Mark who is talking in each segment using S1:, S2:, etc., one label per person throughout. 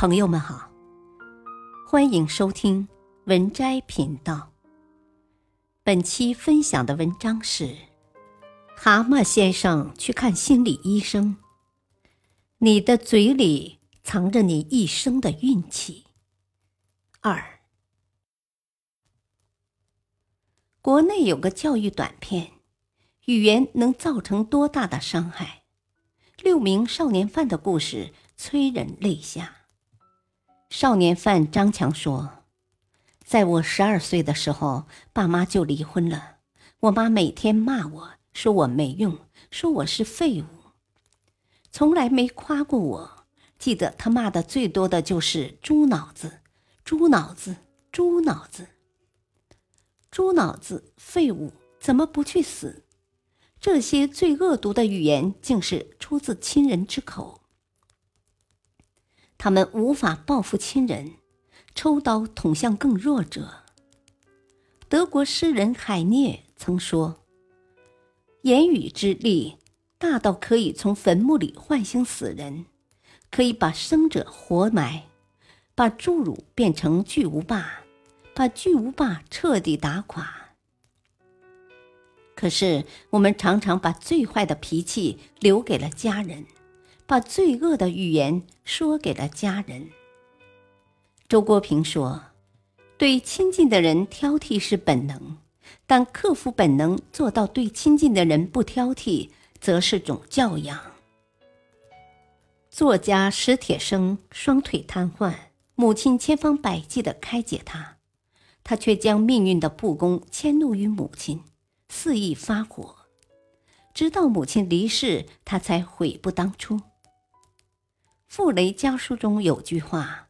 S1: 朋友们好，欢迎收听文摘频道。本期分享的文章是《蛤蟆先生去看心理医生》。你的嘴里藏着你一生的运气。二，国内有个教育短片，语言能造成多大的伤害？六名少年犯的故事催人泪下。少年犯张强说：“在我十二岁的时候，爸妈就离婚了。我妈每天骂我说我没用，说我是废物，从来没夸过我。记得他骂的最多的就是‘猪脑子’，‘猪脑子’，‘猪脑子’，‘猪脑子’，废物，怎么不去死？这些最恶毒的语言，竟是出自亲人之口。”他们无法报复亲人，抽刀捅向更弱者。德国诗人海涅曾说：“言语之力大到可以从坟墓里唤醒死人，可以把生者活埋，把侏儒变成巨无霸，把巨无霸彻底打垮。”可是我们常常把最坏的脾气留给了家人。把罪恶的语言说给了家人。周国平说：“对亲近的人挑剔是本能，但克服本能做到对亲近的人不挑剔，则是种教养。”作家史铁生双腿瘫痪，母亲千方百计的开解他，他却将命运的不公迁怒于母亲，肆意发火，直到母亲离世，他才悔不当初。傅雷家书中有句话：“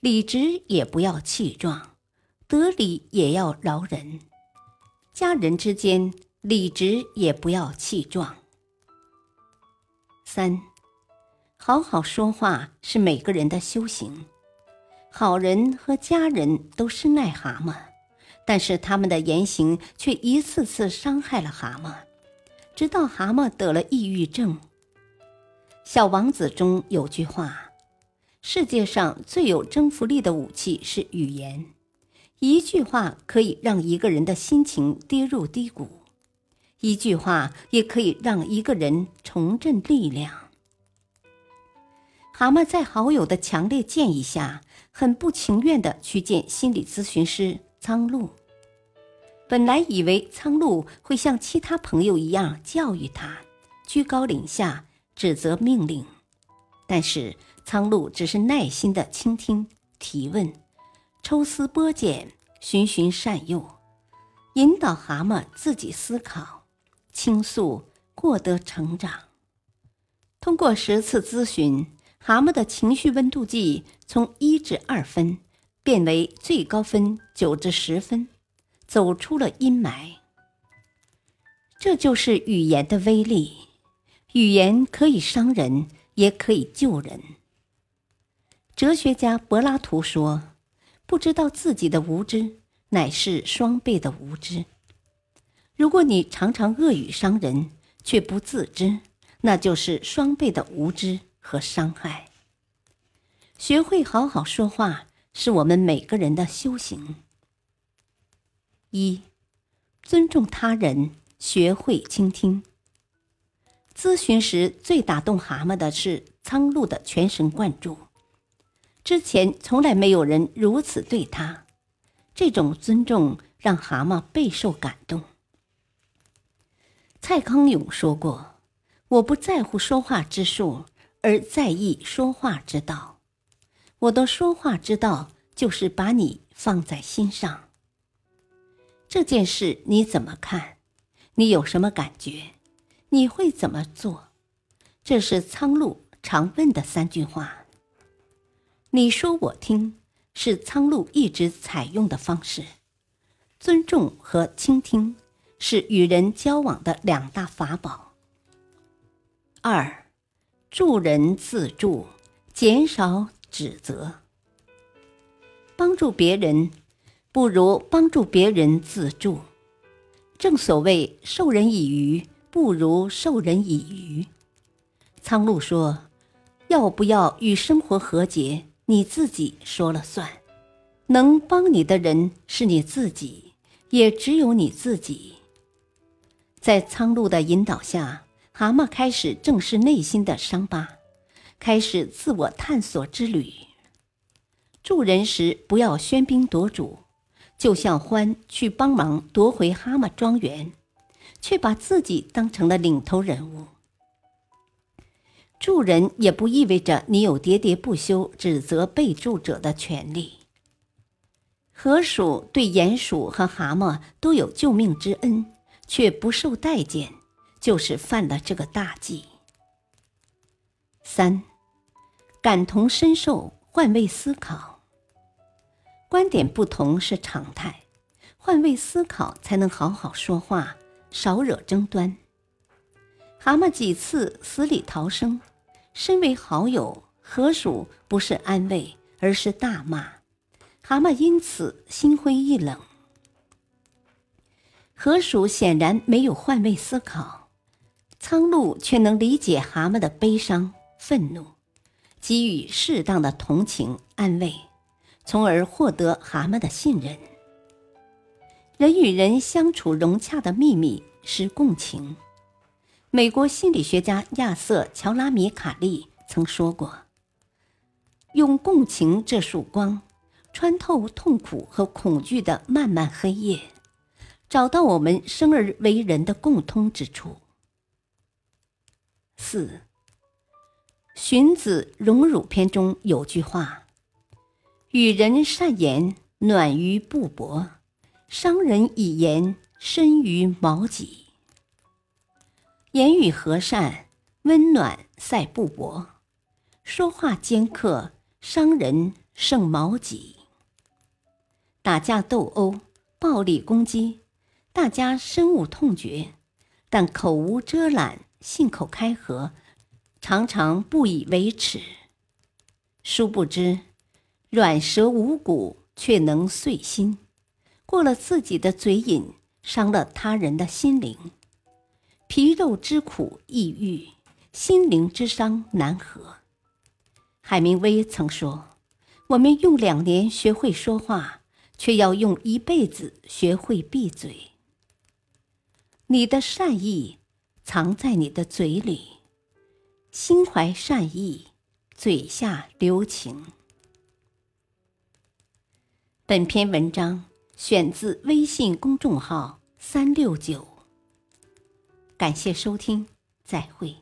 S1: 理直也不要气壮，得理也要饶人。家人之间，理直也不要气壮。”三，好好说话是每个人的修行。好人和家人都是癞蛤蟆，但是他们的言行却一次次伤害了蛤蟆，直到蛤蟆得了抑郁症。小王子中有句话：“世界上最有征服力的武器是语言，一句话可以让一个人的心情跌入低谷，一句话也可以让一个人重振力量。”蛤蟆在好友的强烈建议下，很不情愿地去见心理咨询师苍鹭。本来以为苍鹭会像其他朋友一样教育他，居高临下。指责命令，但是苍鹭只是耐心的倾听、提问、抽丝剥茧、循循善诱，引导蛤蟆自己思考、倾诉，获得成长。通过十次咨询，蛤蟆的情绪温度计从一至二分变为最高分九至十分，走出了阴霾。这就是语言的威力。语言可以伤人，也可以救人。哲学家柏拉图说：“不知道自己的无知，乃是双倍的无知。”如果你常常恶语伤人，却不自知，那就是双倍的无知和伤害。学会好好说话，是我们每个人的修行。一，尊重他人，学会倾听。咨询时最打动蛤蟆的是苍鹭的全神贯注，之前从来没有人如此对他，这种尊重让蛤蟆备受感动。蔡康永说过：“我不在乎说话之术，而在意说话之道。我的说话之道就是把你放在心上。这件事你怎么看？你有什么感觉？”你会怎么做？这是苍鹭常问的三句话。你说我听，是苍鹭一直采用的方式。尊重和倾听是与人交往的两大法宝。二，助人自助，减少指责。帮助别人，不如帮助别人自助。正所谓授人以鱼。不如授人以渔。苍鹭说：“要不要与生活和解，你自己说了算。能帮你的人是你自己，也只有你自己。在苍鹭的引导下，蛤蟆开始正视内心的伤疤，开始自我探索之旅。助人时不要喧宾夺主，就像獾去帮忙夺回蛤蟆庄园，却把自己当成了领头人物。助人也不意味着你有喋喋不休指责被助者的权利。河鼠对鼹鼠和蛤蟆都有救命之恩，却不受待见，就是犯了这个大忌。三，感同身受，换位思考。观点不同是常态，换位思考才能好好说话，少惹争端。蛤蟆几次死里逃生，身为好友，河鼠不是安慰，而是大骂。蛤蟆因此心灰意冷。河鼠显然没有换位思考，苍鹭却能理解蛤蟆的悲伤、愤怒，给予适当的同情安慰，从而获得蛤蟆的信任。人与人相处融洽的秘密是共情。美国心理学家亚瑟·乔拉米卡利曾说过：“用共情这束光。”穿透痛苦和恐惧的漫漫黑夜，找到我们生而为人的共通之处。四，《荀子·荣辱篇》中有句话：“与人善言，暖于布帛；伤人以言，深于矛戟。”言语和善，温暖赛布帛；说话尖刻，伤人胜矛戟。打架斗殴、暴力攻击，大家深恶痛绝，但口无遮拦、信口开河，常常不以为耻。殊不知，软舌无骨却能碎心，过了自己的嘴瘾，伤了他人的心灵。皮肉之苦易愈，心灵之伤难合。海明威曾说：“我们用两年学会说话。”却要用一辈子学会闭嘴。你的善意藏在你的嘴里，心怀善意，嘴下留情。本篇文章选自微信公众号“三六九”，感谢收听，再会。